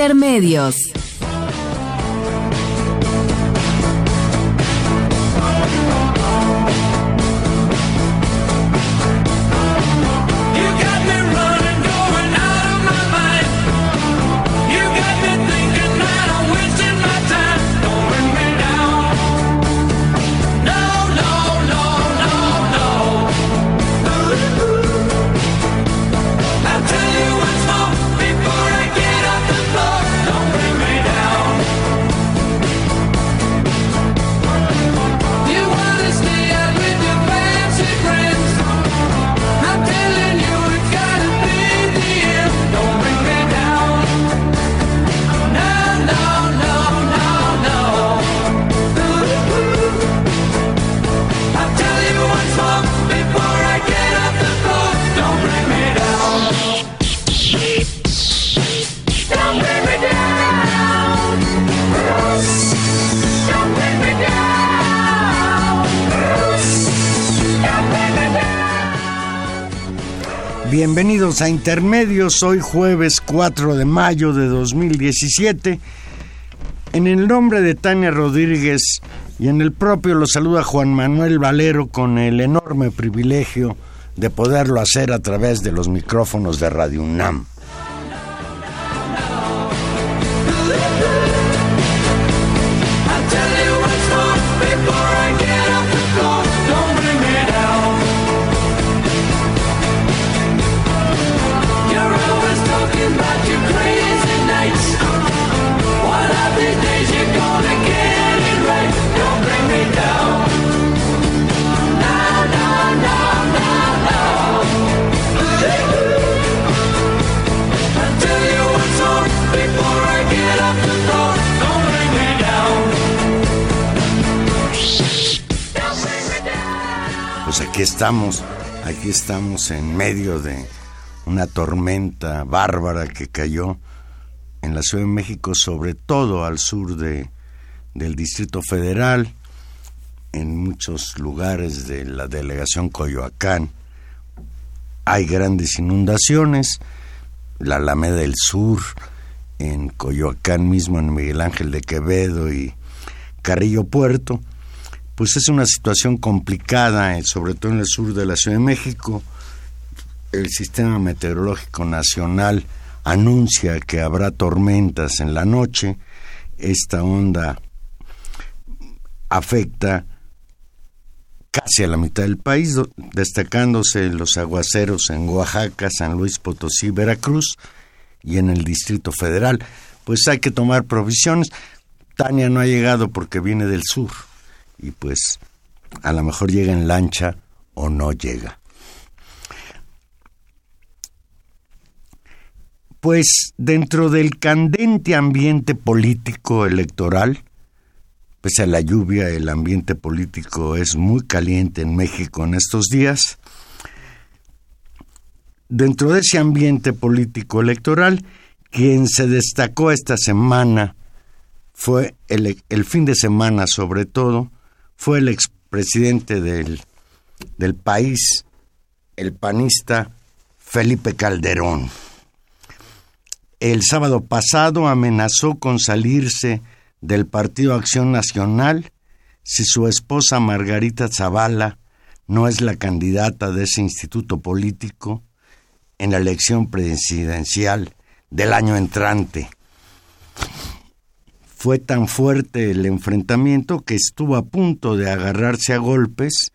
Intermedios. Bienvenidos a Intermedios, hoy jueves 4 de mayo de 2017. En el nombre de Tania Rodríguez y en el propio lo saluda Juan Manuel Valero con el enorme privilegio de poderlo hacer a través de los micrófonos de Radio UNAM. Aquí estamos, aquí estamos en medio de una tormenta bárbara que cayó en la Ciudad de México, sobre todo al sur de, del Distrito Federal, en muchos lugares de la delegación Coyoacán. Hay grandes inundaciones, la Alameda del Sur, en Coyoacán mismo, en Miguel Ángel de Quevedo y Carrillo Puerto, pues es una situación complicada, eh, sobre todo en el sur de la Ciudad de México. El Sistema Meteorológico Nacional anuncia que habrá tormentas en la noche. Esta onda afecta casi a la mitad del país, destacándose los aguaceros en Oaxaca, San Luis Potosí, Veracruz y en el Distrito Federal. Pues hay que tomar provisiones. Tania no ha llegado porque viene del sur y pues a lo mejor llega en lancha o no llega. Pues dentro del candente ambiente político electoral, pese a la lluvia, el ambiente político es muy caliente en México en estos días. Dentro de ese ambiente político electoral, quien se destacó esta semana fue el, el fin de semana sobre todo, fue el expresidente del, del país, el panista Felipe Calderón. El sábado pasado amenazó con salirse del Partido Acción Nacional si su esposa Margarita Zavala no es la candidata de ese instituto político en la elección presidencial del año entrante. Fue tan fuerte el enfrentamiento que estuvo a punto de agarrarse a golpes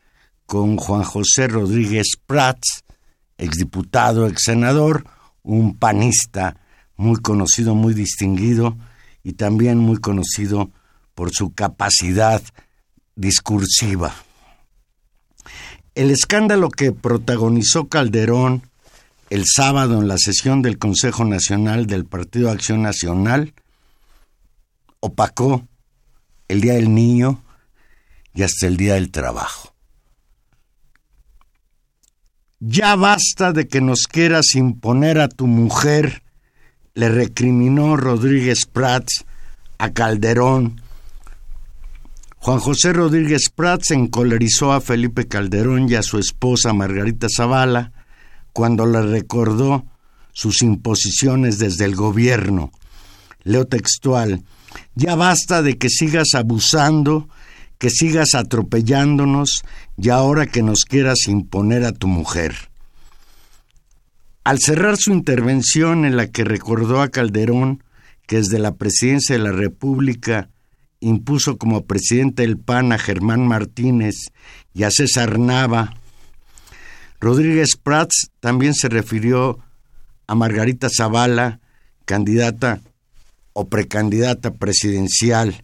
con Juan José Rodríguez Prats, exdiputado, ex senador, un panista muy conocido, muy distinguido y también muy conocido por su capacidad discursiva. El escándalo que protagonizó Calderón el sábado en la sesión del Consejo Nacional del Partido Acción Nacional opacó el Día del Niño y hasta el Día del Trabajo. Ya basta de que nos quieras imponer a tu mujer, le recriminó Rodríguez Prats a Calderón Juan José Rodríguez Prats encolerizó a Felipe Calderón y a su esposa Margarita Zavala cuando le recordó sus imposiciones desde el gobierno. Leo textual, ya basta de que sigas abusando, que sigas atropellándonos y ahora que nos quieras imponer a tu mujer. Al cerrar su intervención en la que recordó a Calderón que desde la presidencia de la República impuso como presidente del PAN a Germán Martínez y a César Nava. Rodríguez Prats también se refirió a Margarita Zavala, candidata o precandidata presidencial.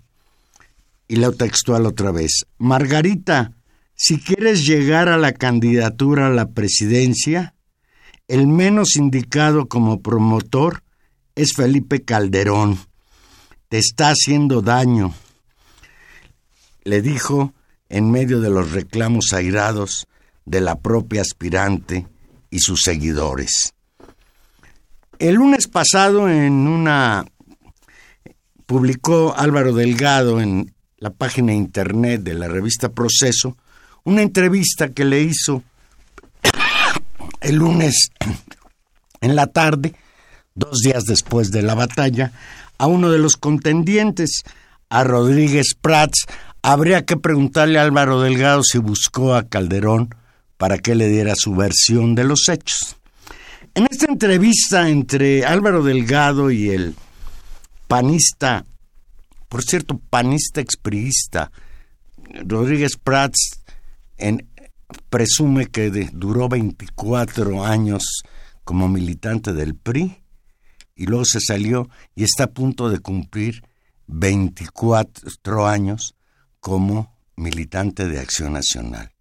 Y la textual otra vez. Margarita, si quieres llegar a la candidatura a la presidencia, el menos indicado como promotor es Felipe Calderón te está haciendo daño, le dijo en medio de los reclamos airados de la propia aspirante y sus seguidores. El lunes pasado en una publicó Álvaro Delgado en la página internet de la revista Proceso una entrevista que le hizo el lunes en la tarde, dos días después de la batalla, a uno de los contendientes, a Rodríguez Prats, habría que preguntarle a Álvaro Delgado si buscó a Calderón para que le diera su versión de los hechos. En esta entrevista entre Álvaro Delgado y el panista, por cierto, panista expriista, Rodríguez Prats presume que duró 24 años como militante del PRI y luego se salió y está a punto de cumplir 24 años como militante de Acción Nacional.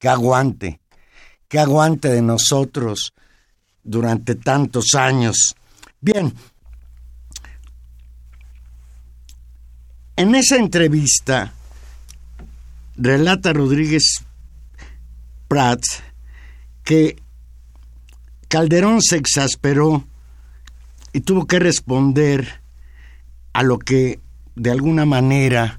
Que aguante, que aguante de nosotros durante tantos años. Bien, en esa entrevista relata Rodríguez Prats que Calderón se exasperó y tuvo que responder a lo que de alguna manera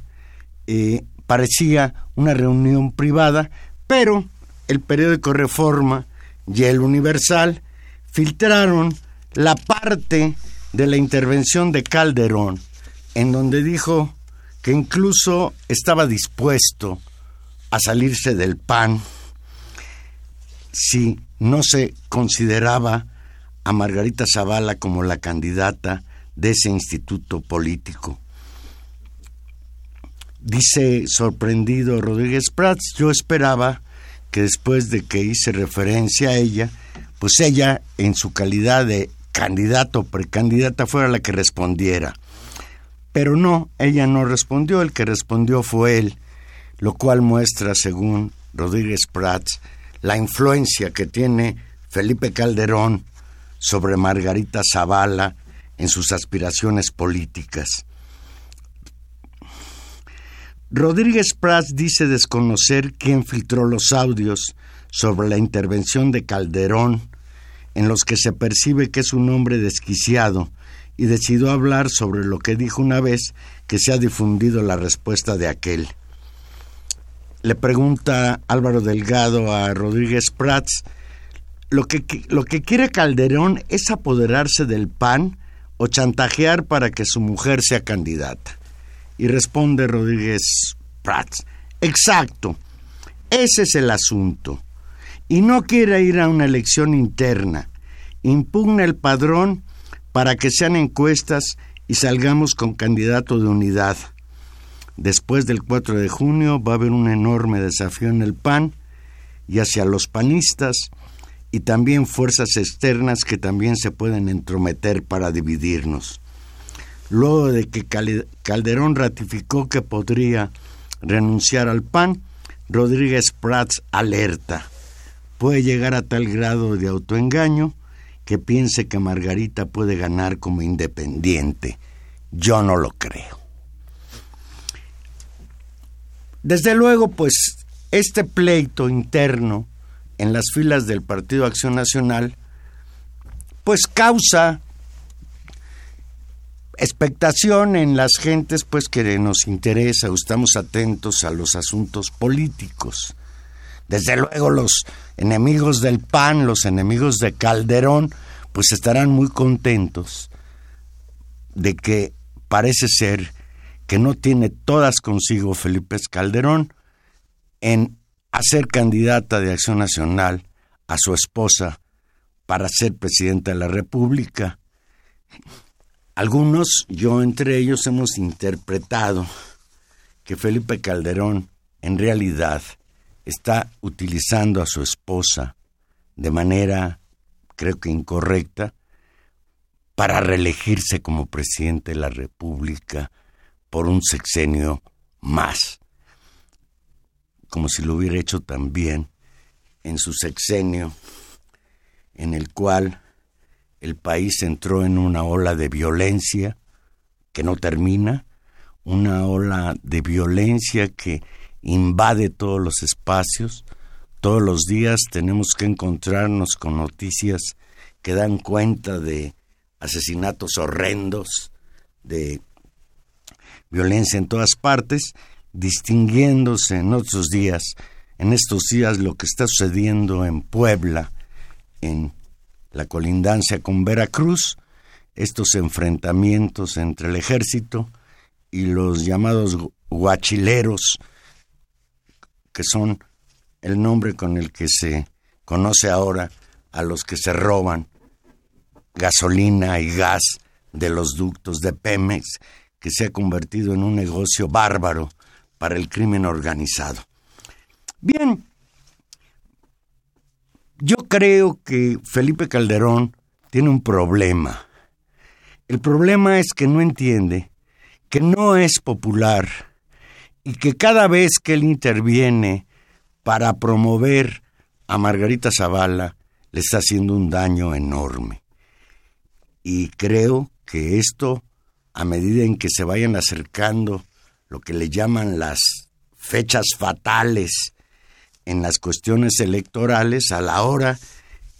eh, parecía una reunión privada, pero el periódico Reforma y el Universal filtraron la parte de la intervención de Calderón, en donde dijo que incluso estaba dispuesto a salirse del PAN si no se consideraba a Margarita Zavala como la candidata de ese instituto político. Dice sorprendido Rodríguez Prats, yo esperaba que después de que hice referencia a ella, pues ella en su calidad de candidato o precandidata fuera la que respondiera. Pero no, ella no respondió, el que respondió fue él, lo cual muestra, según Rodríguez Prats, la influencia que tiene Felipe Calderón sobre Margarita Zavala en sus aspiraciones políticas. Rodríguez Prats dice desconocer quién filtró los audios sobre la intervención de Calderón, en los que se percibe que es un hombre desquiciado, y decidió hablar sobre lo que dijo una vez que se ha difundido la respuesta de aquel. Le pregunta Álvaro Delgado a Rodríguez Prats lo que, lo que quiere Calderón es apoderarse del PAN o chantajear para que su mujer sea candidata. Y responde Rodríguez Prats, exacto, ese es el asunto. Y no quiere ir a una elección interna. Impugna el padrón para que sean encuestas y salgamos con candidato de unidad. Después del 4 de junio va a haber un enorme desafío en el PAN y hacia los panistas y también fuerzas externas que también se pueden entrometer para dividirnos. Luego de que Calderón ratificó que podría renunciar al PAN, Rodríguez Prats alerta. Puede llegar a tal grado de autoengaño que piense que Margarita puede ganar como independiente. Yo no lo creo. Desde luego, pues, este pleito interno en las filas del Partido Acción Nacional, pues causa expectación en las gentes, pues que nos interesa, estamos atentos a los asuntos políticos. Desde luego los enemigos del PAN, los enemigos de Calderón, pues estarán muy contentos de que parece ser que no tiene todas consigo Felipe Calderón en hacer candidata de Acción Nacional a su esposa para ser presidenta de la República. Algunos, yo entre ellos, hemos interpretado que Felipe Calderón en realidad está utilizando a su esposa de manera, creo que incorrecta, para reelegirse como presidente de la República por un sexenio más, como si lo hubiera hecho también en su sexenio, en el cual el país entró en una ola de violencia que no termina, una ola de violencia que invade todos los espacios. Todos los días tenemos que encontrarnos con noticias que dan cuenta de asesinatos horrendos, de violencia en todas partes, distinguiéndose en otros días, en estos días lo que está sucediendo en Puebla, en la colindancia con Veracruz, estos enfrentamientos entre el ejército y los llamados guachileros, que son el nombre con el que se conoce ahora a los que se roban gasolina y gas de los ductos de Pemex, que se ha convertido en un negocio bárbaro para el crimen organizado. Bien, yo creo que Felipe Calderón tiene un problema. El problema es que no entiende que no es popular y que cada vez que él interviene para promover a Margarita Zavala le está haciendo un daño enorme. Y creo que esto, a medida en que se vayan acercando lo que le llaman las fechas fatales en las cuestiones electorales, a la hora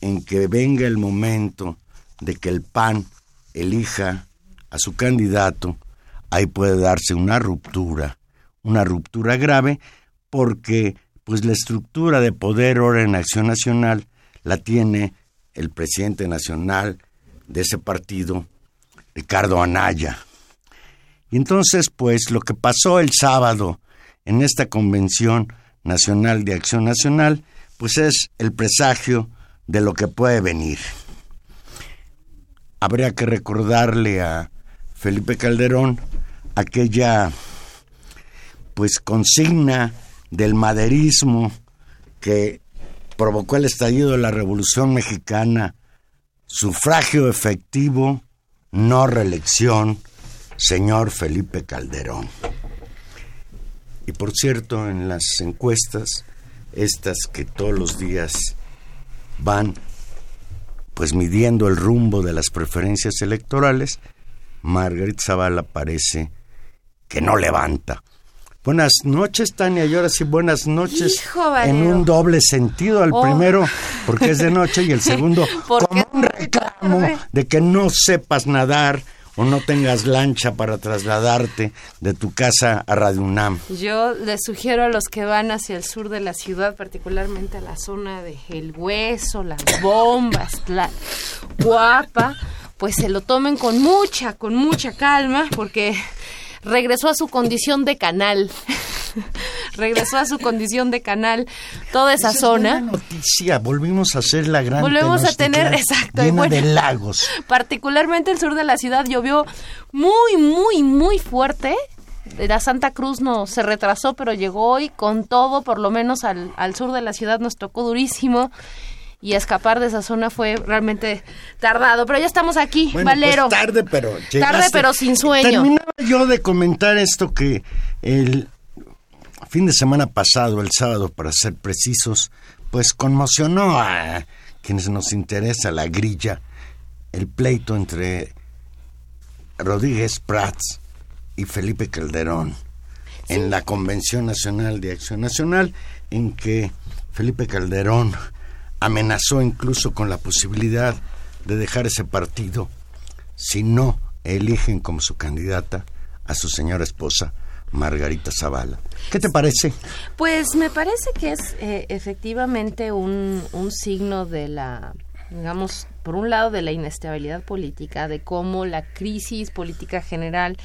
en que venga el momento de que el PAN elija a su candidato, ahí puede darse una ruptura, una ruptura grave, porque pues la estructura de poder ahora en Acción Nacional la tiene el presidente nacional de ese partido, Ricardo Anaya. Y entonces, pues, lo que pasó el sábado en esta convención nacional de Acción Nacional, pues es el presagio de lo que puede venir. Habría que recordarle a Felipe Calderón aquella pues consigna del maderismo que provocó el estallido de la Revolución Mexicana, sufragio efectivo, no reelección, señor Felipe Calderón. Y por cierto, en las encuestas, estas que todos los días van pues midiendo el rumbo de las preferencias electorales, Margaret Zavala parece que no levanta. Buenas noches, Tania, y ahora sí, buenas noches. en un doble sentido, al oh. primero porque es de noche y el segundo como un reclamo de que no sepas nadar o no tengas lancha para trasladarte de tu casa a Radio UNAM. Yo les sugiero a los que van hacia el sur de la ciudad, particularmente a la zona de El Hueso, las bombas, la guapa, pues se lo tomen con mucha, con mucha calma, porque regresó a su condición de canal. regresó a su condición de canal toda esa, zona. Es noticia, volvimos a hacer la gran Volvemos a tener, exacto, llena de lagos. Particularmente el sur de la ciudad llovió muy, muy, muy fuerte. La Santa Cruz no se retrasó, pero llegó hoy con todo, por lo menos al, al sur de la ciudad nos tocó durísimo y escapar de esa zona fue realmente tardado. Pero ya estamos aquí, Valero. Pues tarde, pero Tarde, pero sin sueño. Terminaba yo de comentar esto que el fin de semana pasado, el sábado para ser precisos, pues conmocionó a quienes nos interesa la grilla, el pleito entre Rodríguez Prats y Felipe Calderón en la Convención Nacional de Acción Nacional, en que Felipe Calderón amenazó incluso con la posibilidad de dejar ese partido si no eligen como su candidata a su señora esposa, Margarita Zavala. ¿Qué te parece? Pues me parece que es eh, efectivamente un, un signo de la, digamos, por un lado de la inestabilidad política, de cómo la crisis política general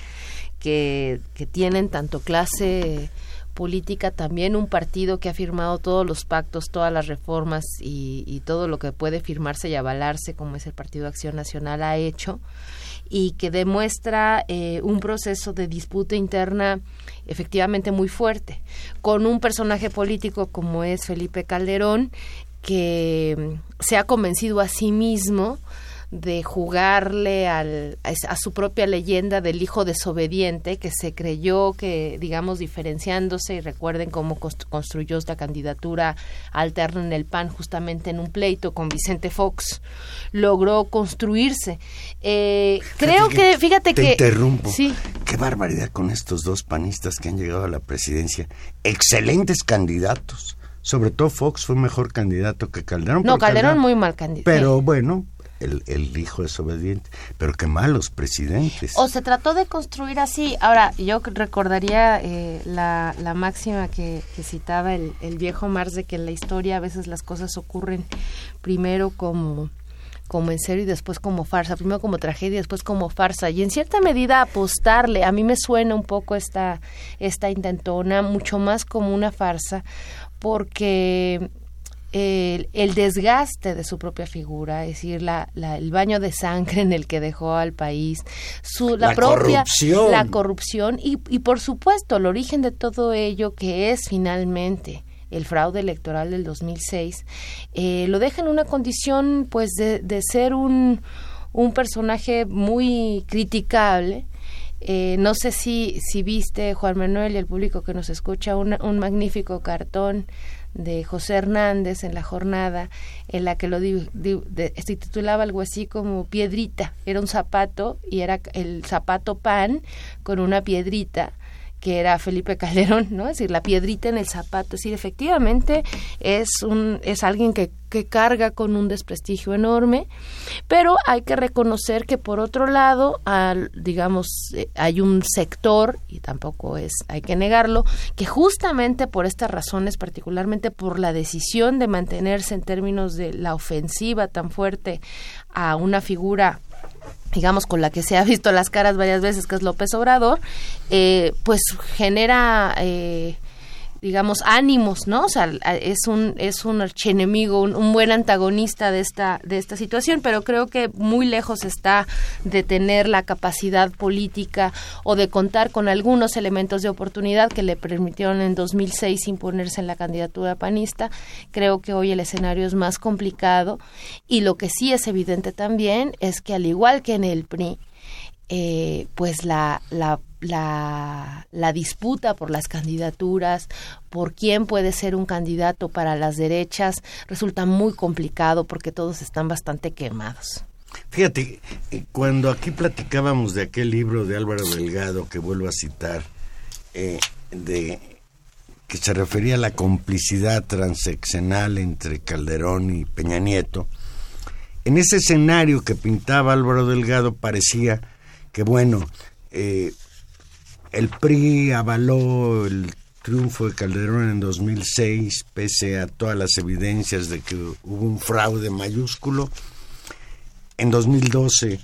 que, que tienen tanto clase política, también un partido que ha firmado todos los pactos, todas las reformas y, todo lo que puede firmarse y avalarse, como es el Partido Acción Nacional, ha hecho y que demuestra eh, un proceso de disputa interna efectivamente muy fuerte, con un personaje político como es Felipe Calderón, que se ha convencido a sí mismo de jugarle al, a, su propia leyenda del hijo desobediente que se creyó que, digamos, diferenciándose, y recuerden cómo construyó esta candidatura alterna en el PAN justamente en un pleito con Vicente Fox, logró construirse. Eh, creo que, fíjate te que... interrumpo. Sí. Qué barbaridad con estos dos panistas que han llegado a la presidencia. Excelentes candidatos. Sobre todo Fox fue mejor candidato que Calderón. No, Calderón, muy mal candidato. Pero bueno, el, el, hijo desobediente. Pero qué malos presidentes. O se trató de construir así. Ahora, yo recordaría eh, la, la, máxima que, que citaba el, el, viejo Marx de que en la historia a veces las cosas ocurren primero como como en serio y después como farsa, primero como tragedia después como farsa y en cierta medida apostarle, a mí me suena un poco esta esta intentona mucho más como una farsa porque el, el, desgaste de su propia figura, es decir, la, la, el baño de sangre en el que dejó al país, su, la, La propia corrupción. la corrupción y, y por supuesto el origen de todo ello que es finalmente el fraude electoral del 2006, eh, lo deja en una condición pues de, de ser un, un personaje muy criticable, eh, no sé si, si viste, Juan Manuel y el público que nos escucha, un, un magnífico cartón de José Hernández en la jornada en la que lo di, se titulaba algo así como piedrita era un zapato y era el zapato pan con una piedrita que era Felipe Calderón, ¿no? Es decir, la piedrita en el zapato. Es decir, efectivamente es un es alguien que, que carga con un desprestigio enorme, pero hay que reconocer que por otro lado, al, digamos, eh, hay un sector y tampoco es hay que negarlo, que justamente por estas razones, particularmente por la decisión de mantenerse en términos de la ofensiva tan fuerte a una figura digamos, con la que se ha visto las caras varias veces, que es López Obrador, eh, pues genera, eh, digamos, ánimos, ¿no? O sea, es un, es un archienemigo, un, un, buen antagonista de esta, de esta situación, pero creo que muy lejos está de tener la capacidad política o de contar con algunos elementos de oportunidad que le permitieron en 2006 imponerse en la candidatura panista. Creo que hoy el escenario es más complicado y lo que sí es evidente también es que al igual que en el PRI, eh, pues la, la la, la, disputa por las candidaturas, por quién puede ser un candidato para las derechas, resulta muy complicado porque todos están bastante quemados. Fíjate, eh, cuando aquí platicábamos de aquel libro de Álvaro Delgado que vuelvo a citar, eh, de que se refería a la complicidad transeccional entre Calderón y Peña Nieto, en ese escenario que pintaba Álvaro Delgado parecía que bueno, eh, el PRI avaló el triunfo de Calderón en 2006, pese a todas las evidencias de que hubo un fraude mayúsculo. En 2012,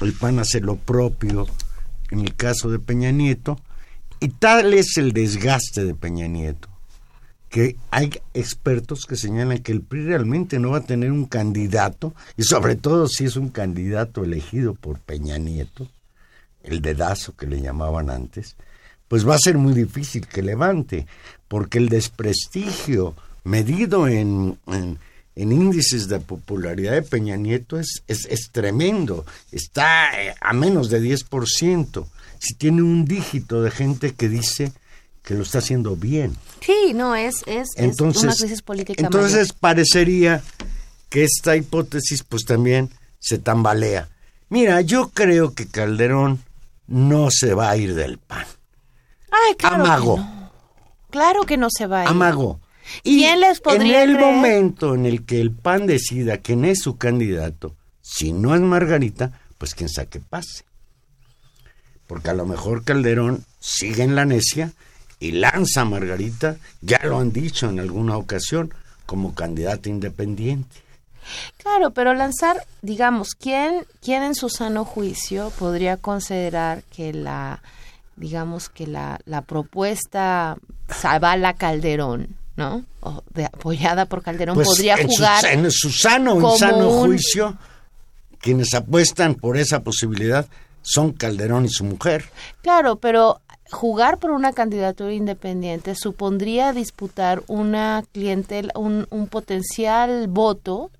el PAN hace lo propio en el caso de Peña Nieto, y tal es el desgaste de Peña Nieto, que hay expertos que señalan que el PRI realmente no va a tener un candidato, y sobre todo si es un candidato elegido por Peña Nieto, el dedazo que le llamaban antes, pues va a ser muy difícil que levante, porque el desprestigio medido en, en, índices de popularidad de Peña Nieto es, es, es tremendo, está a menos de 10%. Si tiene un dígito de gente que dice que lo está haciendo bien. Sí, no, es, es, entonces, una crisis política. Entonces parecería que esta hipótesis pues también se tambalea. Mira, yo creo que Calderón no se va a ir del PAN. Ay, claro Amago. Que no. Claro que no se va a ir. Amago. Y ¿Quién les podría en el creer? momento en el que el PAN decida quién es su candidato, si no es Margarita, pues quién sabe qué pase. Porque a lo mejor Calderón sigue en la necia y lanza a Margarita, ya lo han dicho en alguna ocasión, como candidata independiente. Claro, pero lanzar, digamos, ¿quién, quién en su sano juicio podría considerar que la, digamos, que la, la propuesta Zavala Calderón, ¿no? O de, apoyada por Calderón Pues podría en jugar. Su, en su sano, insano un- juicio, quienes apuestan por esa posibilidad son Calderón y su mujer. Claro, pero jugar por una candidatura independiente supondría disputar una clientela, un, un potencial voto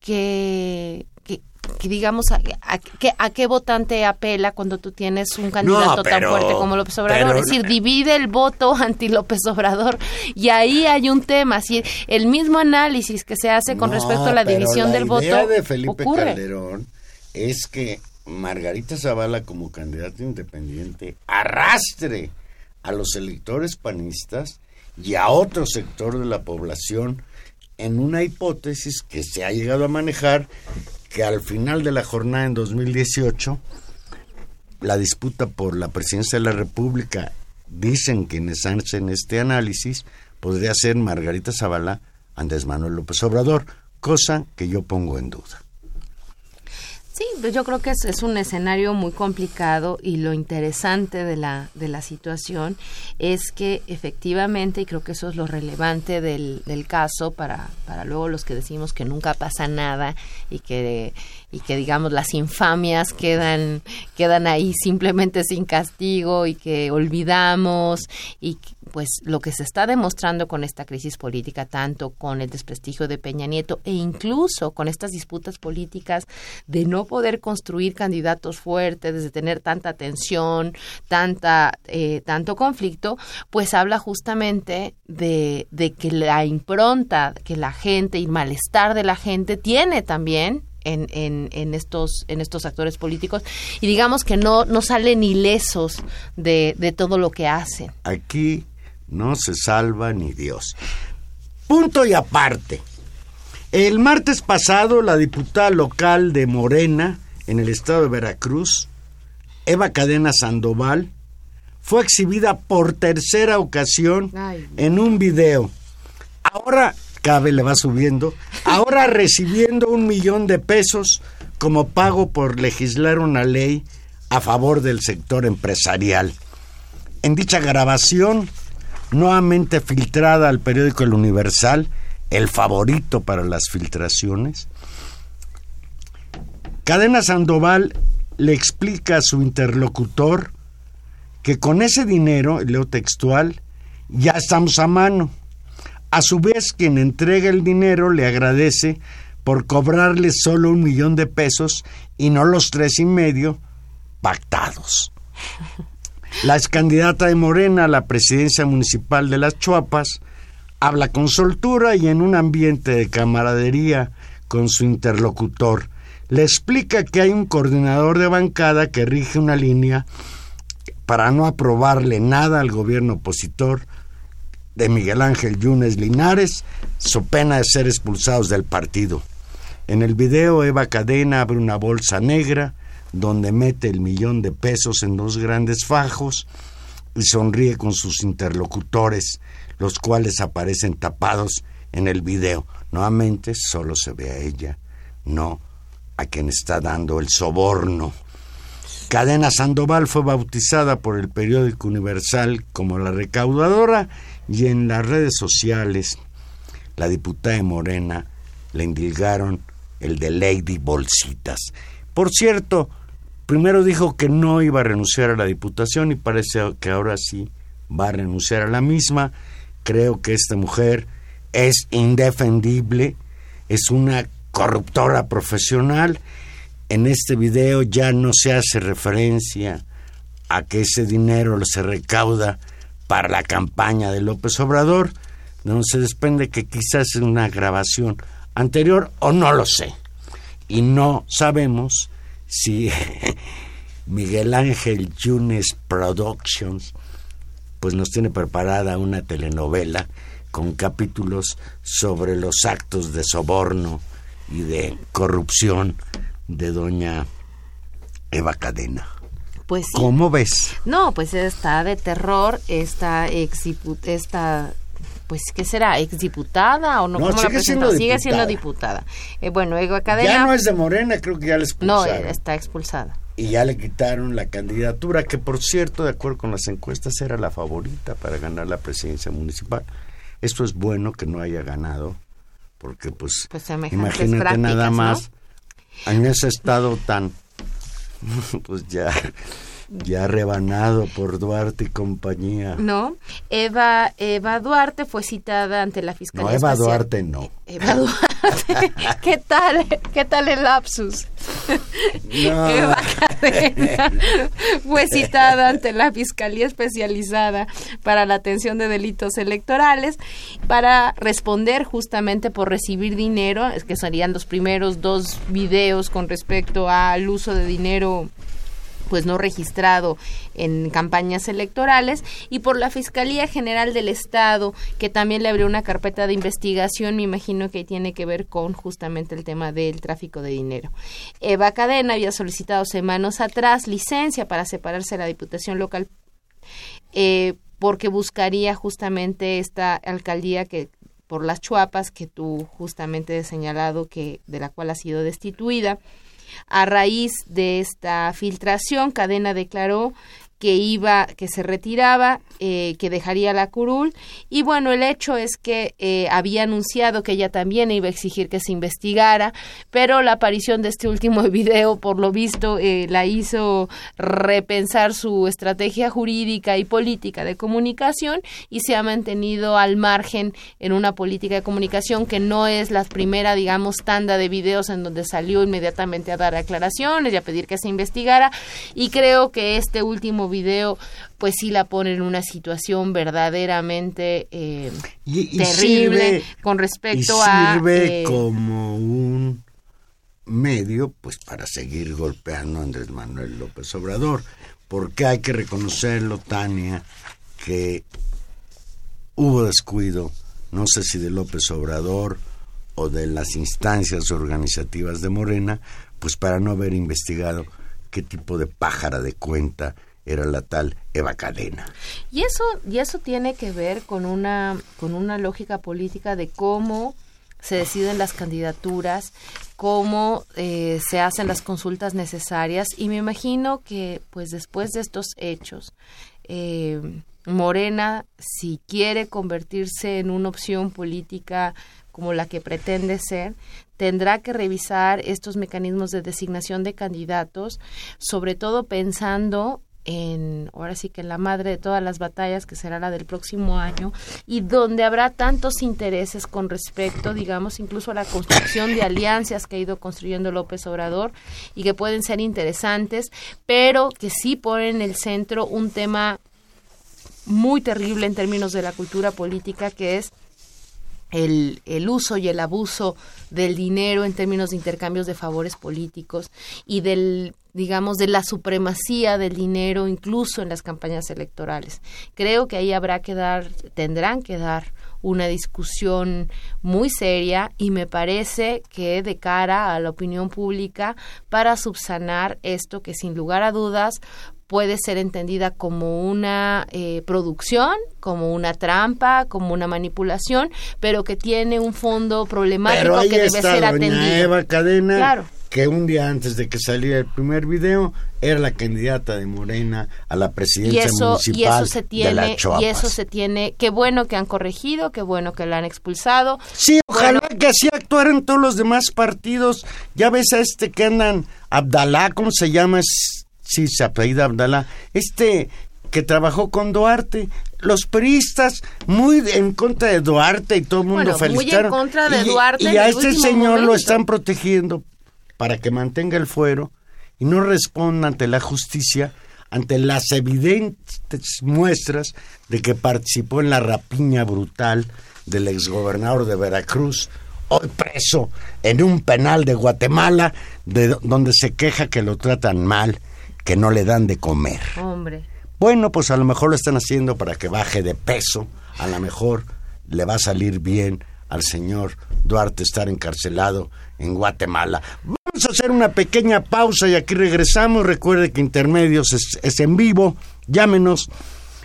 que, que, que digamos, a, a- que- a qué votante apela cuando tú tienes un candidato tan pero- fuerte como López Obrador. pero- es decir, divide el voto anti López Obrador. Y ahí hay un tema. Si el mismo análisis que se hace con No, respecto a la división la del idea voto de Felipe ocurre. Calderón es que Margarita Zavala como candidata independiente arrastre a los electores panistas y a otro sector de la población en una hipótesis que se ha llegado a manejar que al final de la jornada en 2018 la disputa por la presidencia de la República dicen quienes hacen este análisis podría ser Margarita Zavala Andrés Manuel López Obrador, cosa que yo pongo en duda. Sí, pues yo creo que es, es un escenario muy complicado y lo interesante de la, de la situación es que efectivamente, y creo que eso es lo relevante del, del caso para, para luego los que decimos que nunca pasa nada y que, y que digamos las infamias quedan, quedan ahí simplemente sin castigo y que olvidamos y pues lo que se está demostrando con esta crisis política, tanto con el desprestigio de Peña Nieto e incluso con estas disputas políticas de no poder construir candidatos fuertes, de tener tanta tensión, tanta, eh, tanto conflicto, pues habla justamente de, de que la impronta que la gente y malestar de la gente tiene también en, en, en estos en estos actores políticos y digamos que no no salen ilesos de, de todo lo que hacen. Aquí no se salva ni Dios. Punto y aparte. El martes pasado, la diputada local de Morena, en el estado de Veracruz, Eva Cadena Sandoval, fue exhibida por tercera ocasión Ay. en un video. Ahora, cabe le va subiendo, ahora recibiendo un millón de pesos como pago por legislar una ley a favor del sector empresarial. En dicha grabación, nuevamente filtrada al periódico El Universal, el favorito para las filtraciones, Cadena Sandoval le explica a su interlocutor que con ese dinero, leo textual, ya estamos a mano. A su vez, quien entrega el dinero le agradece por cobrarle solo un millón de pesos y no los tres y medio pactados. La ex candidata de Morena a la presidencia municipal de Las Chuapas habla con soltura y en un ambiente de camaradería con su interlocutor. Le explica que hay un coordinador de bancada que rige una línea para no aprobarle nada al gobierno opositor de Miguel Ángel Yunes Linares, so pena de ser expulsados del partido. En el video, Eva Cadena abre una bolsa negra donde mete el millón de pesos en dos grandes fajos y sonríe con sus interlocutores, los cuales aparecen tapados en el video. Nuevamente solo se ve a ella, no a quien está dando el soborno. Cadena Sandoval fue bautizada por el periódico Universal como la recaudadora y en las redes sociales la diputada de Morena le indilgaron el de Lady Bolsitas. Por cierto, primero dijo que no iba a renunciar a la diputación y parece que ahora sí va a renunciar a la misma. Creo que esta mujer es indefendible, es una corruptora profesional. En este video ya no se hace referencia a que ese dinero se recauda para la campaña de López Obrador, donde se desprende que quizás es una grabación anterior o no lo sé. Y no sabemos si Miguel Ángel Yunes Productions pues nos tiene preparada una telenovela con capítulos sobre los actos de soborno y de corrupción de doña Eva Cadena. Pues sí. ¿Cómo ves? No, pues está de terror esta esta pues qué será exdiputada o no, No, cómo la sigue siendo presenta? sigue siendo diputada. Eh, bueno Eva Cadena Ya no es de Morena, creo que ya la no, expulsaron. está expulsada Y ya le quitaron la candidatura, que por cierto, de acuerdo con las encuestas, era la favorita para ganar la presidencia municipal. Esto es bueno que no haya ganado, porque pues, Pues imagínate nada ¿no? más en ese estado tan, pues ya, ya rebanado por Duarte y compañía. no Eva Eva Duarte fue citada ante la fiscalía No, Eva Duarte no. Eva Duarte qué tal qué tal el lapsus No. Eva Cadena fue citada ante la Fiscalía Especializada para la Atención de Delitos Electorales para responder justamente por recibir dinero, es que serían los primeros dos videos con respecto al uso de dinero pues no registrado en campañas electorales y por la Fiscalía General del Estado que también le abrió una carpeta de investigación, me imagino que tiene que ver con justamente el tema del tráfico de dinero. Eva Cadena había solicitado semanas atrás licencia para separarse de la Diputación Local eh, porque buscaría justamente esta alcaldía que por las chuapas que tú justamente has señalado que de la cual ha sido destituida. A raíz de esta filtración, Cadena declaró que iba, que se retiraba, eh, que dejaría la curul. Y bueno, el hecho es que eh, había anunciado que ella también iba a exigir que se investigara, pero la aparición de este último video, por lo visto, eh, la hizo repensar su estrategia jurídica y política de comunicación y se ha mantenido al margen en una política de comunicación que no es la primera, digamos, tanda de videos en donde salió inmediatamente a dar aclaraciones y a pedir que se investigara. Y creo que este último video pues sí la pone en una situación verdaderamente eh, Y, y terrible sirve- con respecto y a sirve eh, como un medio pues para seguir golpeando a Andrés Manuel López Obrador. Porque hay que reconocerlo Tania que hubo descuido no sé si de López Obrador o de las instancias organizativas de Morena pues para no haber investigado qué tipo de pájara de cuenta era la tal Eva Cadena. Y eso, y eso tiene que ver con una, con una lógica política de cómo se deciden las candidaturas, cómo eh, se hacen las consultas necesarias. Y me imagino que pues después de estos hechos eh, Morena si quiere convertirse en una opción política como la que pretende ser, tendrá que revisar estos mecanismos de designación de candidatos, sobre todo pensando en, ahora sí que en la madre de todas las batallas, que será la del próximo año, y donde habrá tantos intereses con respecto, digamos, incluso a la construcción de alianzas que ha ido construyendo López Obrador y que pueden ser interesantes, pero que sí ponen en el centro un tema muy terrible en términos de la cultura política, que es el, el, uso y el abuso del dinero en términos de intercambios de favores políticos y del digamos de la supremacía del dinero incluso en las campañas electorales. Creo que ahí habrá que dar tendrán que dar una discusión muy seria y me parece que de cara a la opinión pública para subsanar esto que sin lugar a dudas puede ser entendida como una eh, producción, como una trampa, como una manipulación, pero que tiene un fondo problemático pero ahí que debe está ser doña atendido. Eva Cadena, Claro. Que un día antes de que saliera el primer video era la candidata de Morena a la y presidencia eso municipal y eso se de tiene las y Choapas. eso se tiene qué bueno que han corregido qué bueno que la han expulsado Sí, ojalá Bueno. que así actuaran todos los demás partidos. Ya ves a este que andan, Abdalá, ¿cómo se llama? Sí, se apellida Abdalá. Este que trabajó con Duarte. Los peristas muy en contra de Duarte y todo el mundo Bueno, muy en felicitaron. contra de y, Duarte Y a este señor lo están protegiendo para que mantenga el fuero y no responda ante la justicia ante las evidentes muestras de que participó en la rapiña brutal del exgobernador de Veracruz, hoy preso en un penal de Guatemala, de donde se queja que lo tratan mal, que no le dan de comer. Hombre. Bueno, pues a lo mejor lo están haciendo para que baje de peso, a lo mejor le va a salir bien al señor Duarte estar encarcelado en Guatemala. Vamos a hacer una pequeña pausa y aquí regresamos. Recuerde que Intermedios es, es en vivo. Llámenos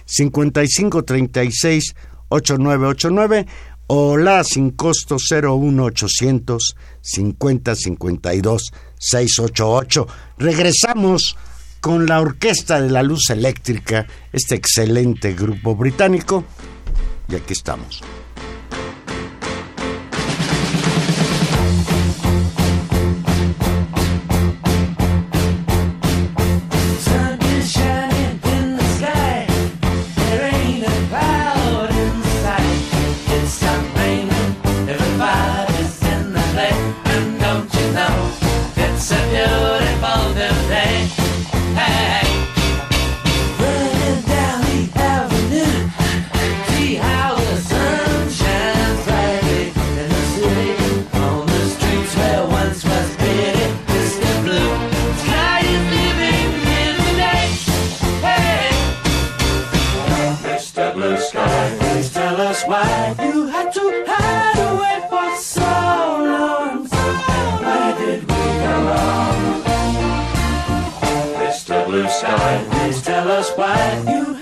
5536 8989 o la sin costo 01800 50 52 688. Regresamos con la Orquesta de la Luz Eléctrica, este excelente grupo británico. Y aquí estamos. Please tell us why you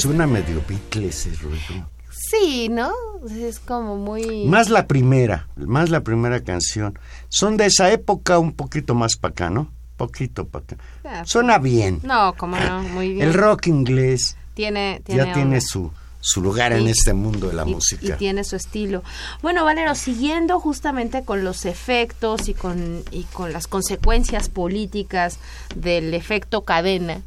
suena medio Beatles ese rollo. Sí, ¿no? Es como muy... Más la primera, más la primera canción. Son de esa época un poquito más para acá, ¿no? Poquito para acá. Ah, Suena bien. No, como no, muy bien. El rock inglés tiene, tiene ya tiene su, su lugar en este mundo de la y, música. y tiene su estilo. Bueno, Valero, siguiendo justamente con los efectos y con, y con las consecuencias políticas del efecto cadena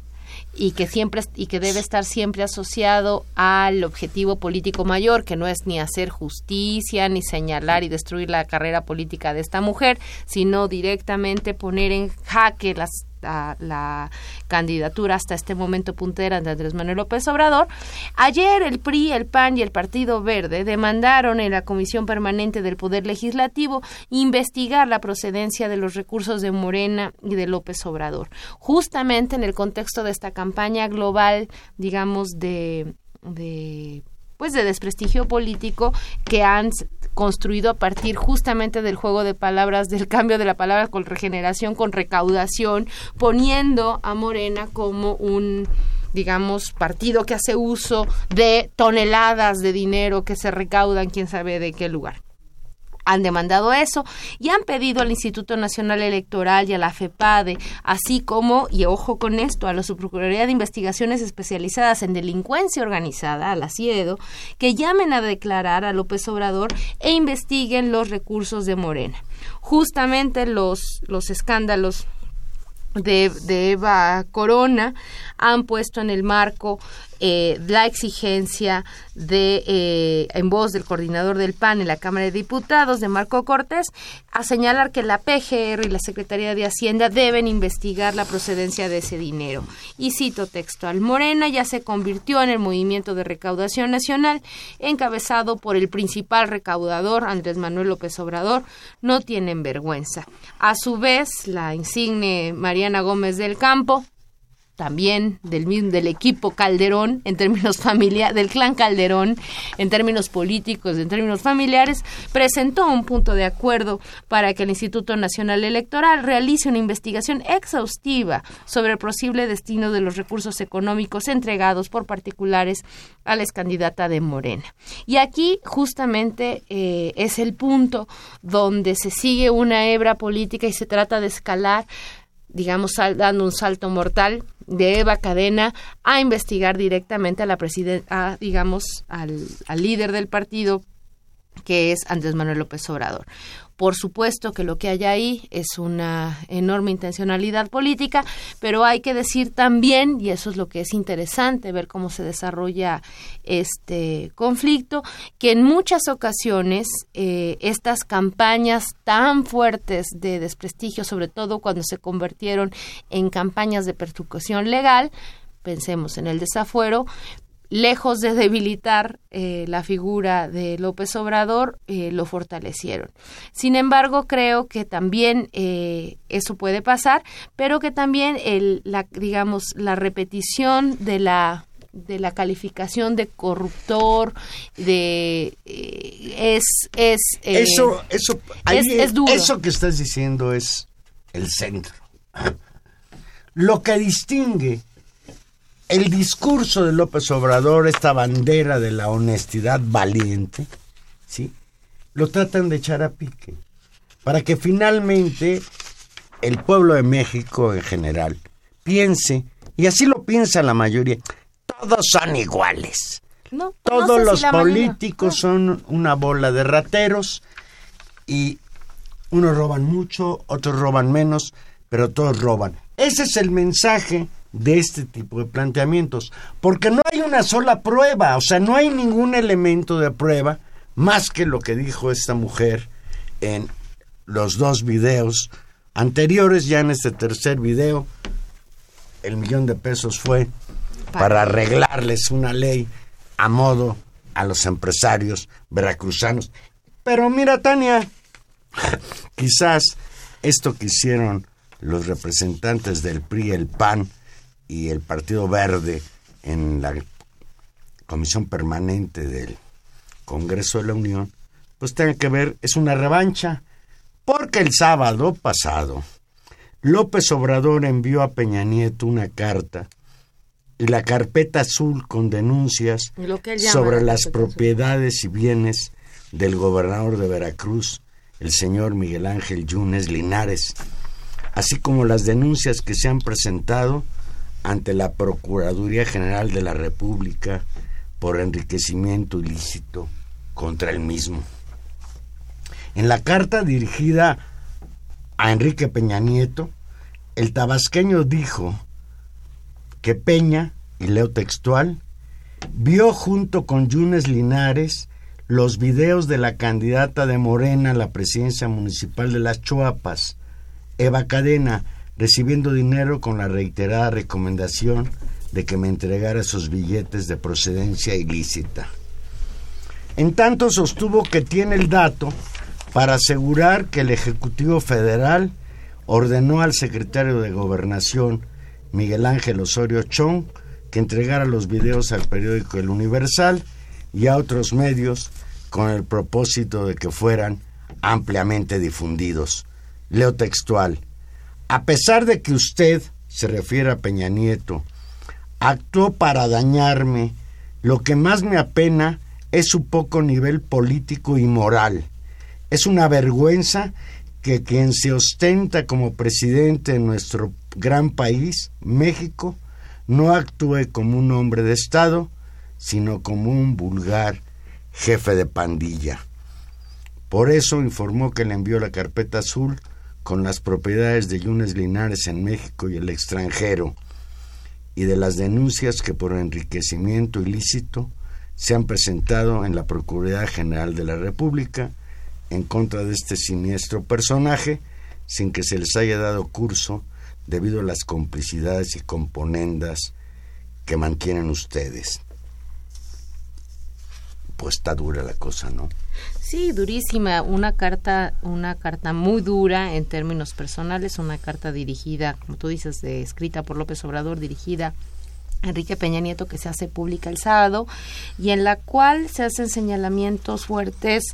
y que siempre y que debe estar siempre asociado al objetivo político mayor, que no es ni hacer justicia, ni señalar y destruir la carrera política de esta mujer, sino directamente poner en jaque las la, la candidatura hasta este momento puntera de Andrés Manuel López Obrador. Ayer el PRI, el PAN y el Partido Verde demandaron en la Comisión Permanente del Poder Legislativo investigar la procedencia de los recursos de Morena y de López Obrador, justamente en el contexto de esta campaña global, digamos, de, de pues de desprestigio político que han construido a partir justamente del juego de palabras, del cambio de la palabra con regeneración, con recaudación, poniendo a Morena como un digamos, partido que hace uso de toneladas de dinero que se recaudan quién sabe de qué lugar han demandado eso y han pedido al Instituto Nacional Electoral y a la FEPADE, así como, y ojo con esto, a la Subprocuraduría de Investigaciones Especializadas en Delincuencia Organizada, a la CIEDO, que llamen a declarar a López Obrador e investiguen los recursos de Morena. Justamente los, los escándalos de, de Eva Corona han puesto en el marco eh, la exigencia de eh, en voz del coordinador del PAN en la Cámara de Diputados de Marco Cortés a señalar que la PGR y la Secretaría de Hacienda deben investigar la procedencia de ese dinero. Y cito textual Morena ya se convirtió en el movimiento de recaudación nacional encabezado por el principal recaudador Andrés Manuel López Obrador. No tienen vergüenza a su vez la insigne Mariana Gómez del Campo también del, del equipo Calderón en términos familiares, del clan Calderón en términos políticos, en términos familiares, presentó un punto de acuerdo para que el Instituto Nacional Electoral realice una investigación exhaustiva sobre el posible destino de los recursos económicos entregados por particulares a la excandidata de Morena. Y aquí justamente eh, es el punto donde se sigue una hebra política y se trata de escalar digamos, dando un salto mortal de Eva Cadena a investigar directamente a la presidenta, digamos, al, al líder del partido, que es Andrés Manuel López Obrador. Por supuesto que lo que hay ahí es una enorme intencionalidad política, pero hay que decir también, y eso es lo que es interesante, ver cómo se desarrolla este conflicto, que en muchas ocasiones eh, estas campañas tan fuertes de desprestigio, sobre todo cuando se convirtieron en campañas de persecución legal, pensemos en el desafuero, lejos de debilitar eh, la figura de López Obrador, eh, lo fortalecieron. Sin embargo, creo que también eh, eso puede pasar, pero que también el, la, digamos, la repetición de la de la calificación de corruptor, de es es eso, eso, ahí- es- es duro. eso que estás diciendo es el centro. Lo que distingue el discurso de López Obrador, esta bandera de la honestidad valiente, ¿sí? Lo tratan de echar a pique. Para que finalmente el pueblo de México en general piense, y así lo piensa la mayoría, todos son iguales. no, no Todos si los mayoría. políticos son una bola de rateros y unos roban mucho, otros roban menos, pero todos roban. Ese es el mensaje de este tipo de planteamientos, porque no hay una sola prueba, o sea, no hay ningún elemento de prueba más que lo que dijo esta mujer en los dos videos anteriores, ya en este tercer video, el millón de pesos fue para arreglarles una ley a modo a los empresarios veracruzanos. Pero mira, Tania, quizás esto que hicieron los representantes del PRI, el PAN y el Partido Verde en la comisión permanente del Congreso de la Unión, pues tenga que ver, es una revancha, porque el sábado pasado López Obrador envió a Peña Nieto una carta y la carpeta azul con denuncias sobre la las propiedades y bienes del gobernador de Veracruz, el señor Miguel Ángel Yunes Linares, así como las denuncias que se han presentado ante la Procuraduría General de la República por enriquecimiento ilícito contra el mismo. En la carta dirigida a Enrique Peña Nieto, el tabasqueño dijo que Peña, y leo textual, vio junto con Yunes Linares los videos de la candidata de Morena a la presidencia municipal de Las Chuapas, Eva Cadena, recibiendo dinero con la reiterada recomendación de que me entregara sus billetes de procedencia ilícita. En tanto sostuvo que tiene el dato para asegurar que el Ejecutivo Federal ordenó al secretario de Gobernación, Miguel Ángel Osorio Chong, que entregara los videos al periódico El Universal y a otros medios con el propósito de que fueran ampliamente difundidos. Leo textual. A pesar de que usted, se refiere a Peña Nieto, actuó para dañarme, lo que más me apena es su poco nivel político y moral. Es una vergüenza que quien se ostenta como presidente de nuestro gran país, México, no actúe como un hombre de Estado, sino como un vulgar jefe de pandilla. Por eso informó que le envió la carpeta azul con las propiedades de Yunes Linares en México y el extranjero, y de las denuncias que por enriquecimiento ilícito se han presentado en la Procuraduría General de la República en contra de este siniestro personaje sin que se les haya dado curso debido a las complicidades y componendas que mantienen ustedes. Pues está dura la cosa, ¿no? Sí, durísima, una carta, una carta muy dura en términos personales, una carta dirigida, como tú dices, de, escrita por López Obrador, dirigida a Enrique Peña Nieto, que se hace pública el sábado, y en la cual se hacen señalamientos fuertes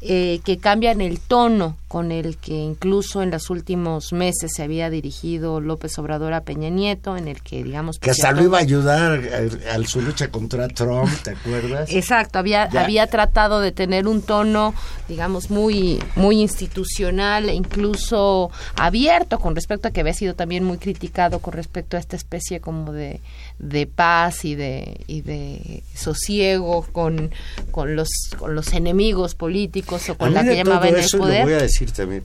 eh, que cambian el tono con el que incluso en los últimos meses se había dirigido López Obrador a Peña Nieto, en el que, digamos... Que hasta lo iba a ayudar a, su lucha contra Trump, ¿te acuerdas? Exacto, había, Ya. había tratado de tener un tono, digamos, muy, muy institucional e incluso abierto con respecto a que había sido también muy criticado con respecto a esta especie como de, de paz y de, y de sosiego con, con, los, con los enemigos políticos o con la que todo el voy a poder. Decir también,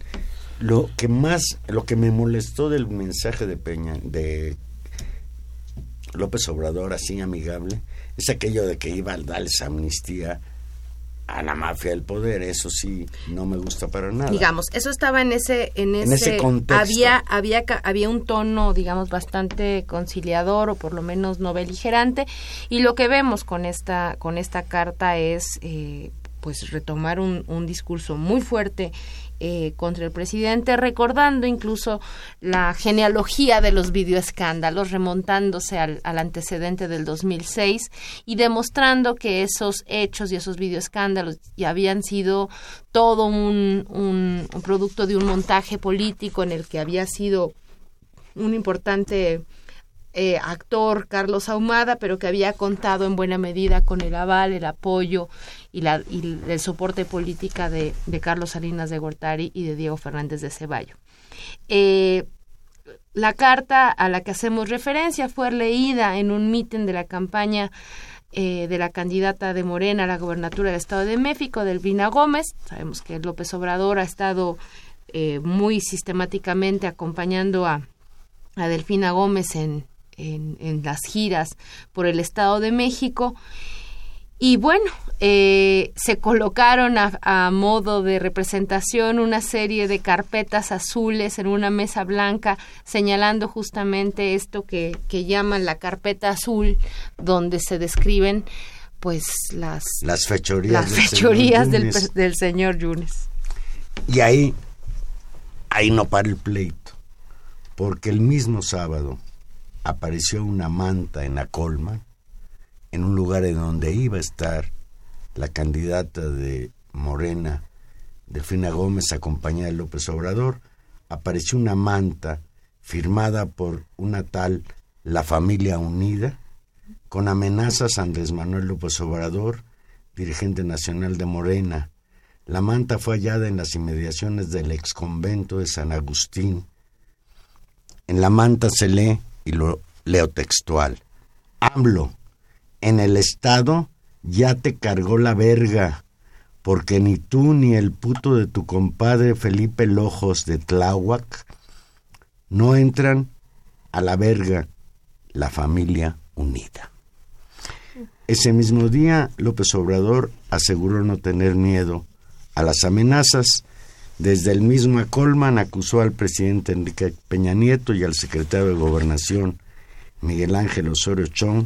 lo que más, lo que me molestó del mensaje de Peña, de López Obrador, así amigable, es aquello de que iba a darles amnistía a la mafia del poder, eso sí, no me gusta para nada. Digamos, eso estaba en ese, en ese, En ese contexto. había, había, había un tono, digamos, bastante conciliador o por lo menos no beligerante, y lo que vemos con esta, con esta carta es, eh, pues, retomar un, un discurso muy fuerte eh, contra el presidente, recordando incluso la genealogía de los videoescándalos, remontándose al, al antecedente del 2006 y demostrando que esos hechos y esos videoescándalos ya habían sido todo un, un, un producto de un montaje político en el que había sido un importante eh, actor Carlos Ahumada, pero que había contado en buena medida con el aval, el apoyo y, la, y el soporte política de, Carlos Salinas de Gortari y de Diego Fernández de Ceballo. Eh, la carta a la que hacemos referencia fue leída en un mitin de la campaña eh, de la candidata de Morena a la gobernatura del Estado de México, Delvina Gómez. Sabemos que López Obrador ha estado muy sistemáticamente acompañando a, a Delfina Gómez en, en, en las giras por el Estado de México. Y bueno, eh, se colocaron a, a modo de representación una serie de carpetas azules en una mesa blanca, señalando justamente esto que, que llaman la carpeta azul, donde se describen pues las, Las fechorías, las del señor del, señor Yunes. Y ahí, ahí no para el pleito, porque el mismo sábado apareció una manta en la colma, en un lugar en donde iba a estar la candidata de Morena, Delfina Gómez, acompañada de López Obrador, apareció una manta firmada por una tal La Familia Unida, con amenazas a Andrés Manuel López Obrador, dirigente nacional de Morena. La manta fue hallada en las inmediaciones del exconvento de San Agustín. En la manta se lee, y lo leo textual, AMLO, en el Estado ya te cargó la verga, porque ni tú ni el puto de tu compadre Felipe Lojos de Tláhuac no entran a la verga la familia unida. Ese mismo día, López Obrador aseguró no tener miedo a las amenazas. Desde el mismo Acolman acusó al presidente Enrique Peña Nieto y al secretario de Gobernación, Miguel Ángel Osorio Chong,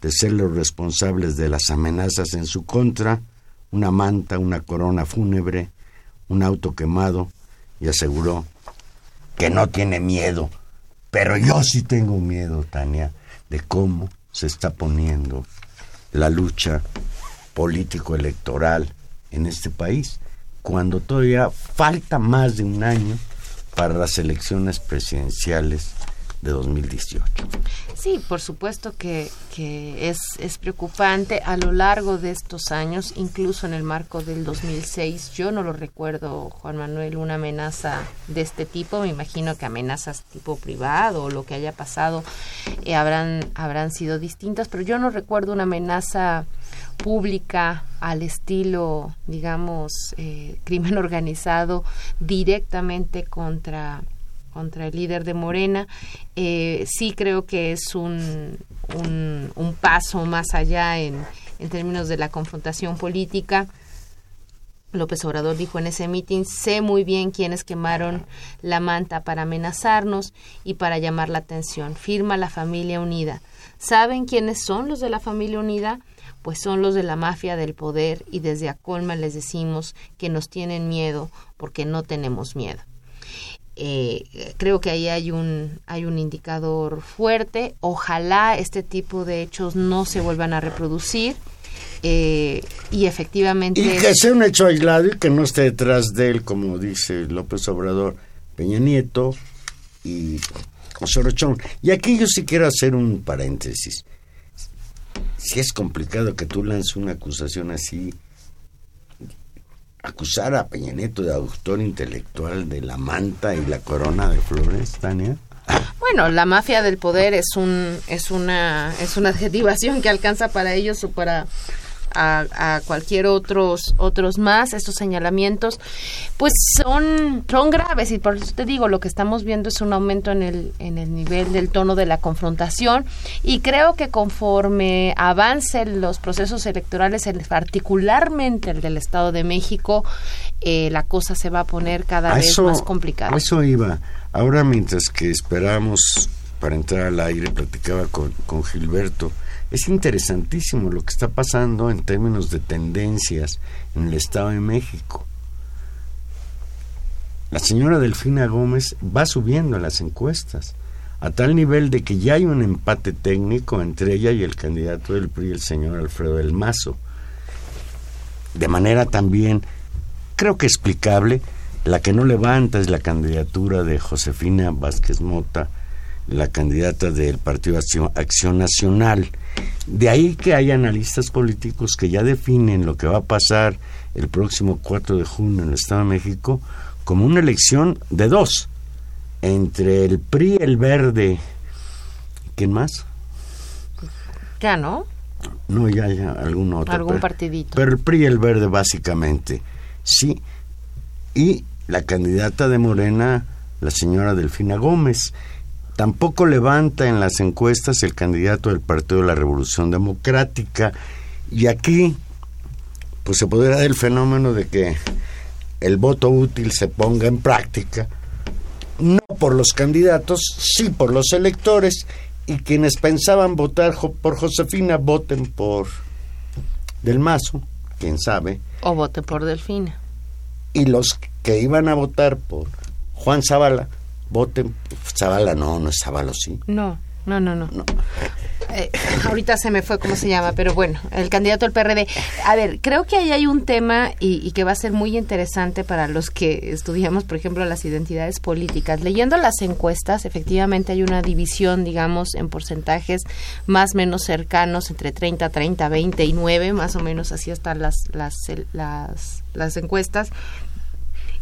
de ser los responsables de las amenazas en su contra, una manta, una corona fúnebre, un auto quemado, y aseguró que no tiene miedo. Pero yo sí tengo miedo, Tania, de cómo se está poniendo la lucha político-electoral en este país, cuando todavía falta más de un año para las elecciones presidenciales de 2018. Sí, por supuesto que, que es, es preocupante a lo largo de estos años, incluso en el marco del 2006. Yo no lo recuerdo, Juan Manuel, una amenaza de este tipo. Me imagino que amenazas tipo privado o lo que haya pasado eh, habrán, habrán sido distintas, pero yo no recuerdo una amenaza pública al estilo, digamos, eh, crimen organizado directamente contra contra el líder de Morena. Eh, sí creo que es un, un, paso más allá en, en, términos de la confrontación política. López Obrador dijo en ese mitin, sé muy bien quiénes quemaron la manta para amenazarnos y para llamar la atención. Firma la familia unida. ¿Saben quiénes son los de la familia unida? Pues son los de la mafia del poder y desde Acolma les decimos que nos tienen miedo porque no tenemos miedo. Eh, creo que ahí hay un hay un indicador fuerte. Ojalá este tipo de hechos no se vuelvan a reproducir. eh, y efectivamente Y que sea un hecho aislado y que no esté detrás de él, como dice López Obrador, Peña Nieto y José Rochón. Y aquí yo sí quiero hacer un paréntesis. Si es complicado que tú lances una acusación así, acusar a Peña Nieto de autor intelectual de la manta y la corona de flores, Tania. Bueno, la mafia del poder es un es una es una adjetivación que alcanza para ellos o para a, a cualquier otros otros más estos señalamientos pues son son graves y por eso te digo lo que estamos viendo es un aumento en el en el nivel del tono de la confrontación y creo que conforme avancen los procesos electorales el- particularmente el del Estado de México eh, la cosa se va a poner cada A vez más complicada a eso iba. Ahora, mientras que esperamos para entrar al aire, platicaba con, con Gilberto. Es interesantísimo lo que está pasando en términos de tendencias en el Estado de México. La señora Delfina Gómez va subiendo en las encuestas, a tal nivel de que ya hay un empate técnico entre ella y el candidato del PRI, el señor Alfredo del Mazo. De manera también creo que explicable. La que no levanta es la candidatura de Josefina Vázquez Mota, la candidata del Partido Acción, Acción Nacional. De ahí que hay analistas políticos que ya definen lo que va a pasar el próximo 4 de junio en el Estado de México como una elección de dos, entre el PRI, el Verde, ¿quién más? ya no No, ya, ya, algún otro. Algún pero- partidito. Pero el PRI y el Verde, básicamente. Sí. Y la candidata de Morena, la señora Delfina Gómez. Tampoco levanta en las encuestas el candidato del Partido de la Revolución Democrática. Y aquí, pues se podría dar el fenómeno de que el voto útil se ponga en práctica no por los candidatos, sí por los electores, y quienes pensaban votar por Josefina voten por Del Mazo, quién sabe, o vote por Delfina y los que iban a votar por Juan Zavala voten Zavala no, no es Zavala, sí. No, no, no, no. Eh, ahorita se me fue cómo se llama, pero bueno, el candidato del PRD. A ver, creo que ahí hay un tema y, y que va a ser muy interesante para los que estudiamos, por ejemplo, las identidades políticas. Leyendo las encuestas, efectivamente hay una división, digamos, en porcentajes más o menos cercanos entre 30, 30, 20 y 9, más o menos así están las, las, las, las encuestas.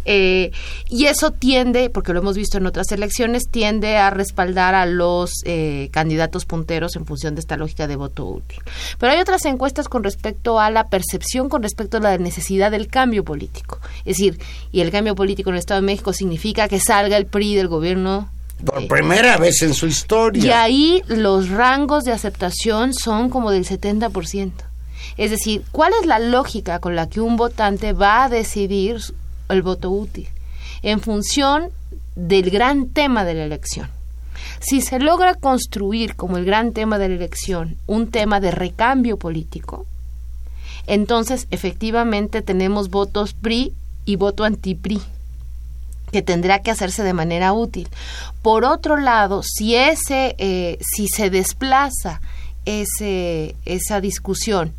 Eh, y eso tiende, porque lo hemos visto en otras elecciones, tiende a respaldar a los eh, candidatos punteros en función de esta lógica de voto útil. Pero hay otras encuestas con respecto a la percepción, con respecto a la necesidad del cambio político. Es decir, y el cambio político en el Estado de México significa que salga el PRI del gobierno Por eh, primera vez en su y historia. ahí los rangos de aceptación son como del 70%. Es decir, ¿cuál es la lógica con la que un votante va a decidir el voto útil? En función del gran tema de la elección. Si se logra construir como el gran tema de la elección un tema de recambio político, entonces efectivamente tenemos votos PRI y voto anti-PRI que tendrá que hacerse de manera útil. Por otro lado, si ese, eh, si se desplaza ese, esa discusión,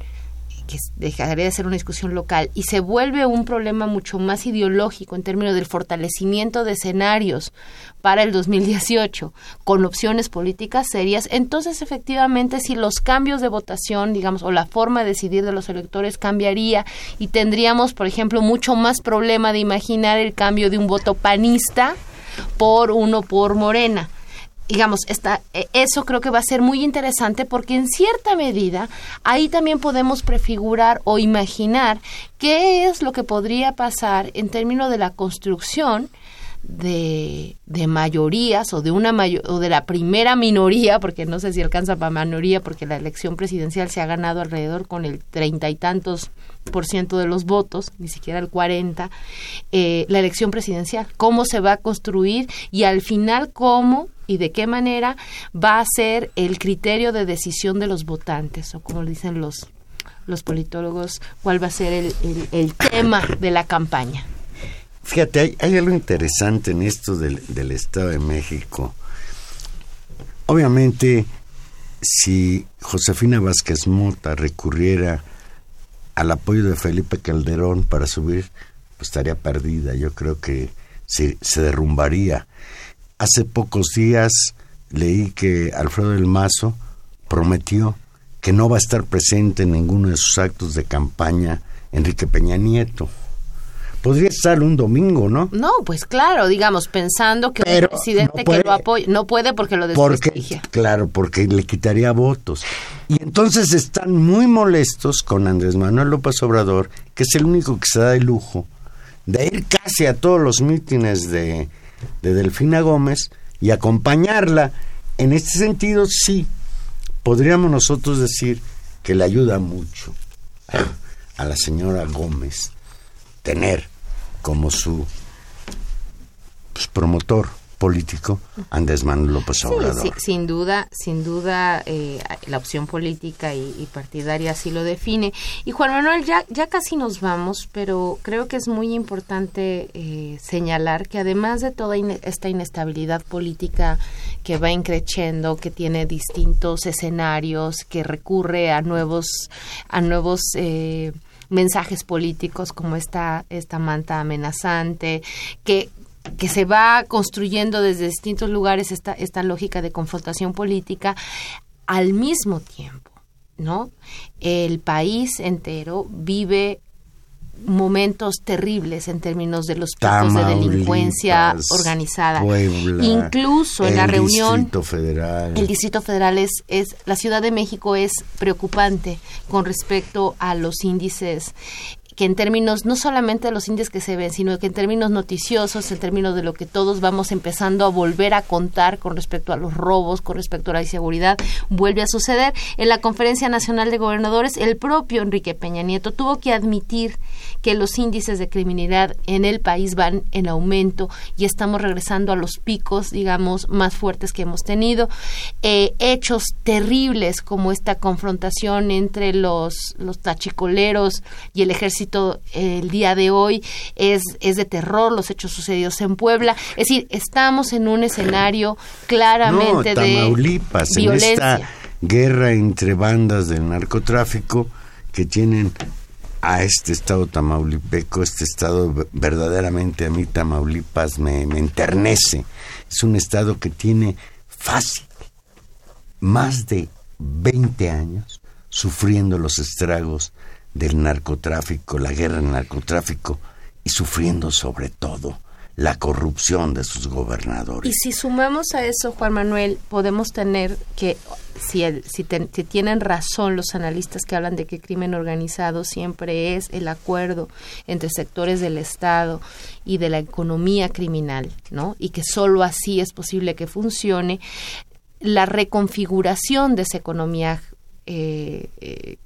que dejaría de ser una discusión local, y se vuelve un problema mucho más ideológico en términos del fortalecimiento de escenarios para el 2018, con opciones políticas serias, entonces efectivamente si los cambios de votación, digamos, o la forma de decidir de los electores cambiaría y tendríamos, por ejemplo, mucho más problema de imaginar el cambio de un voto panista por uno por Morena digamos, esta, eh, eso creo que va a ser muy interesante porque en cierta medida ahí también podemos prefigurar o imaginar qué es lo que podría pasar en términos de la construcción de, de mayorías o de una mayo- o de la primera minoría, porque no sé si alcanza para mayoría, porque la elección presidencial se ha ganado alrededor con el treinta y tantos por ciento de los votos, ni siquiera el 40, eh, la elección presidencial, cómo se va a construir y al final cómo y de qué manera va a ser el criterio de decisión de los votantes, o como dicen los los politólogos cuál va a ser el, el- tema de la campaña. Fíjate, hay, hay algo interesante en esto del, del Estado de México. Obviamente, si Josefina Vázquez Mota recurriera al apoyo de Felipe Calderón para subir, pues estaría perdida. Yo creo que se derrumbaría. Hace pocos días leí que Alfredo del Mazo prometió que no va a estar presente en ninguno de sus actos de campaña Enrique Peña Nieto. Podría estar un domingo, ¿no? No, pues claro, digamos, pensando que Pero un presidente no puede. que lo apoya, no puede porque lo Porque, claro, porque le quitaría votos. Y entonces están muy molestos con Andrés Manuel López Obrador, que es el único que se da el lujo de ir casi a todos los mítines de, de Delfina Gómez y acompañarla. En este sentido, sí, podríamos nosotros decir que le ayuda mucho a, la señora Gómez tener como su pues, promotor político Andrés Manuel López Obrador. sí, sin duda, sin duda, eh, la opción política y, y partidaria así lo define. Y Juan Manuel, ya, ya casi nos vamos, pero creo que es muy importante eh, señalar que además de toda esta inestabilidad política que va increciendo, que tiene distintos escenarios, que recurre a nuevos, a nuevos eh, mensajes políticos como esta, esta manta amenazante, que que se va construyendo desde distintos lugares esta, esta lógica de confrontación política al mismo tiempo, ¿no? El país entero vive momentos terribles en términos de los picos de delincuencia organizada. Puebla, Incluso en la el reunión Distrito Federal. el Distrito Federal es, es, la Ciudad de México es preocupante con respecto a los índices que en términos no solamente de los índices que se ven, sino que en términos noticiosos, en términos de lo que todos vamos empezando a volver a contar con respecto a los robos, con respecto a la inseguridad, vuelve a suceder. En la Conferencia Nacional de Gobernadores, el propio Enrique Peña Nieto tuvo que admitir que los índices de criminalidad en el país van en aumento y estamos regresando a los picos, digamos, más fuertes que hemos tenido. Eh, hechos terribles como esta confrontación entre los, los tachicoleros y el ejército el día de hoy es, es de terror, los hechos sucedidos en Puebla. Es decir, estamos en un escenario claramente no, Tamaulipas, de en esta guerra entre bandas del narcotráfico que tienen a este estado tamaulipeco, este estado verdaderamente a mí Tamaulipas me, me enternece. Es un estado que tiene fácil más de 20 años sufriendo los estragos del narcotráfico, la guerra del narcotráfico y sufriendo sobre todo la corrupción de sus gobernadores. Y si sumamos a eso, Juan Manuel, podemos tener que, si, si, tienen razón los analistas que hablan de que crimen organizado siempre es el acuerdo entre sectores del Estado y de la economía criminal, ¿no? Y que solo así es posible que funcione, la reconfiguración de esa economía eh,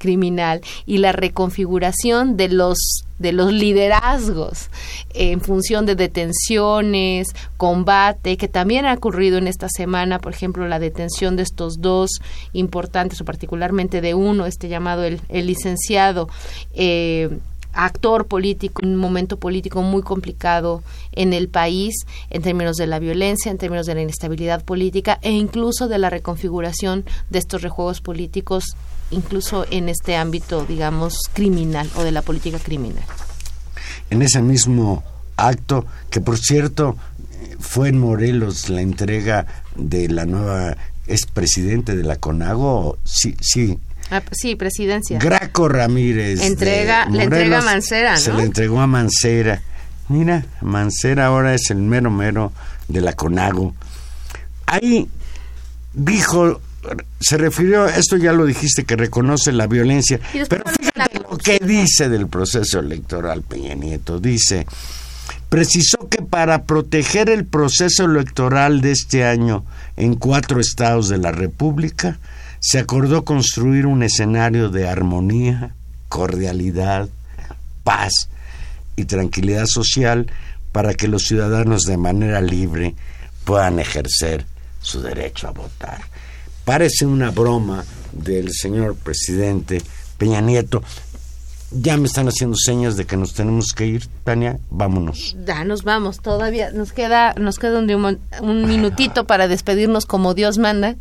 criminal y la reconfiguración de los de los liderazgos en función de detenciones, combate, que también ha ocurrido en esta semana, por ejemplo, la detención de estos dos importantes, o particularmente de uno, este llamado el, licenciado, eh, actor político, un momento político muy complicado en el país en términos de la violencia, en términos de la inestabilidad política e incluso de la reconfiguración de estos rejuegos políticos, incluso en este ámbito, digamos, criminal o de la política criminal. en ese mismo acto, que por cierto fue en Morelos la entrega de la nueva es presidente de la CONAGO, sí, sí, Ah, sí, presidencia. Graco Ramírez. Entrega- le entrega a Mancera, Se ¿no? le entregó a Mancera. Mira, Mancera ahora es el mero mero de la CONAGO. Ahí dijo, se refirió, esto ya lo dijiste, que reconoce la violencia, pero fíjate lo que dice del proceso electoral Peña Nieto. Dice, precisó que para proteger el proceso electoral de este año en cuatro estados de la República, se acordó construir un escenario de armonía, cordialidad, paz y tranquilidad social para que los ciudadanos de manera libre puedan ejercer su derecho a votar. Parece una broma del señor presidente, Peña Nieto. Ya me están haciendo señas de que nos tenemos que ir, Tania, vámonos. Ya nos vamos, todavía nos queda, nos queda un, un minutito para despedirnos como Dios manda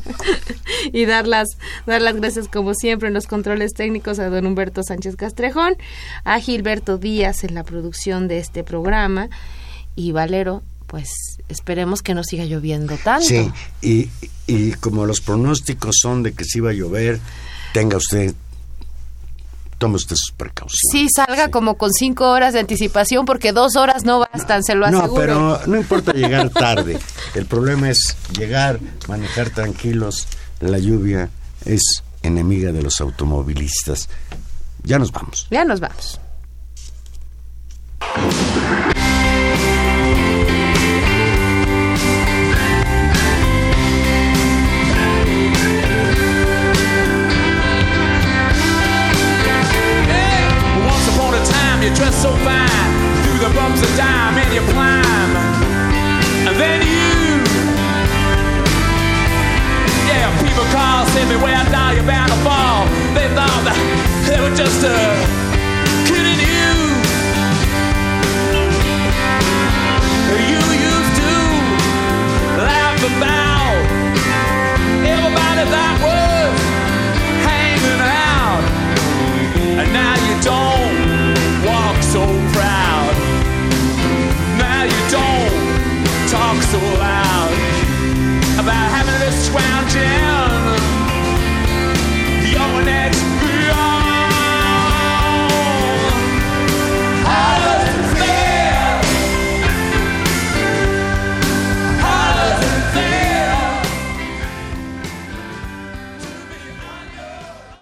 y dar las, dar las gracias como siempre en los controles técnicos a don Humberto Sánchez Castrejón, a Gilberto Díaz en la producción de este programa y Valero, pues esperemos que no siga lloviendo tanto. Sí, y, y como los pronósticos son de que sí va a llover, tenga usted, tome usted sus precauciones. Sí, salga como con cinco horas de anticipación porque dos horas no bastan, se lo aseguro. No, pero no importa llegar tarde. El problema es llegar, manejar tranquilos. La lluvia es enemiga de los automovilistas. Ya nos vamos. Ya nos vamos. You climb. And then you, yeah, people call, say me where down you're bound to fall. They thought that they were just uh, kidding you. You used to laugh about everybody that so loud about having this round down.